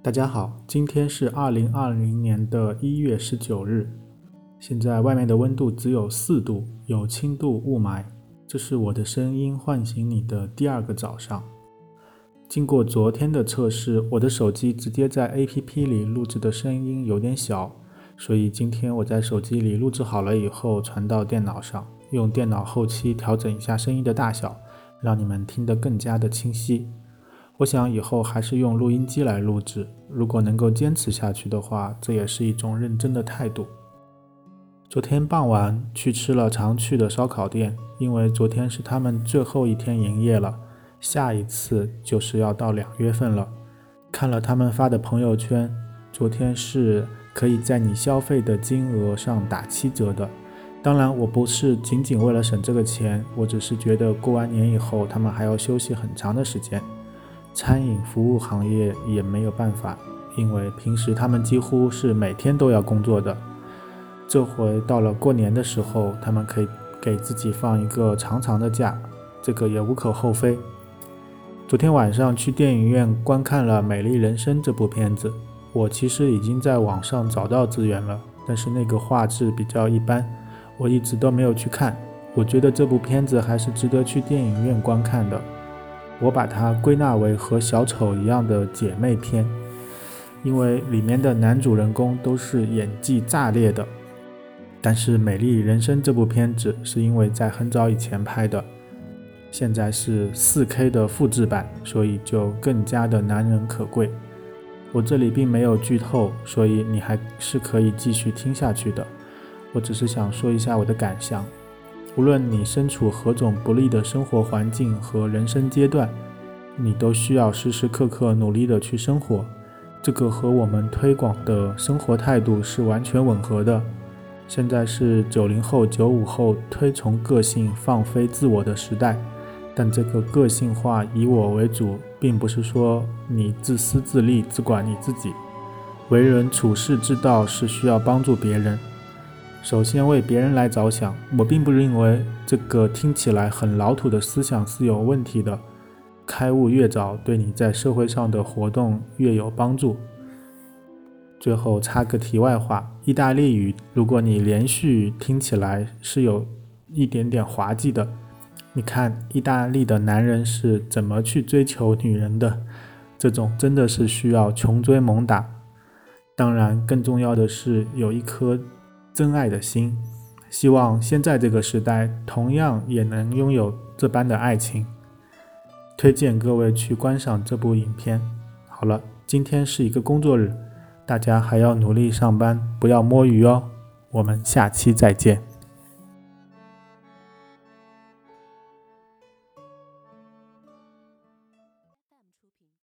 大家好，今天是二零二零年的一月十九日，现在外面的温度只有四度，有轻度雾霾。这是我的声音唤醒你的第二个早上。经过昨天的测试，我的手机直接在 APP 里录制的声音有点小，所以今天我在手机里录制好了以后传到电脑上，用电脑后期调整一下声音的大小，让你们听得更加的清晰。我想以后还是用录音机来录制。如果能够坚持下去的话，这也是一种认真的态度。昨天傍晚去吃了常去的烧烤店，因为昨天是他们最后一天营业了，下一次就是要到两月份了。看了他们发的朋友圈，昨天是可以在你消费的金额上打七折的。当然，我不是仅仅为了省这个钱，我只是觉得过完年以后他们还要休息很长的时间。餐饮服务行业也没有办法，因为平时他们几乎是每天都要工作的。这回到了过年的时候，他们可以给自己放一个长长的假，这个也无可厚非。昨天晚上去电影院观看了《美丽人生》这部片子，我其实已经在网上找到资源了，但是那个画质比较一般，我一直都没有去看。我觉得这部片子还是值得去电影院观看的。我把它归纳为和小丑一样的姐妹片，因为里面的男主人公都是演技炸裂的。但是《美丽人生》这部片子是因为在很早以前拍的，现在是 4K 的复制版，所以就更加的难能可贵。我这里并没有剧透，所以你还是可以继续听下去的。我只是想说一下我的感想。无论你身处何种不利的生活环境和人生阶段，你都需要时时刻刻努力的去生活。这个和我们推广的生活态度是完全吻合的。现在是九零后、九五后推崇个性、放飞自我的时代，但这个个性化、以我为主，并不是说你自私自利、只管你自己。为人处事之道是需要帮助别人。首先为别人来着想，我并不认为这个听起来很老土的思想是有问题的。开悟越早，对你在社会上的活动越有帮助。最后插个题外话，意大利语，如果你连续听起来是有一点点滑稽的。你看意大利的男人是怎么去追求女人的？这种真的是需要穷追猛打。当然，更重要的是有一颗。真爱的心，希望现在这个时代同样也能拥有这般的爱情。推荐各位去观赏这部影片。好了，今天是一个工作日，大家还要努力上班，不要摸鱼哦。我们下期再见。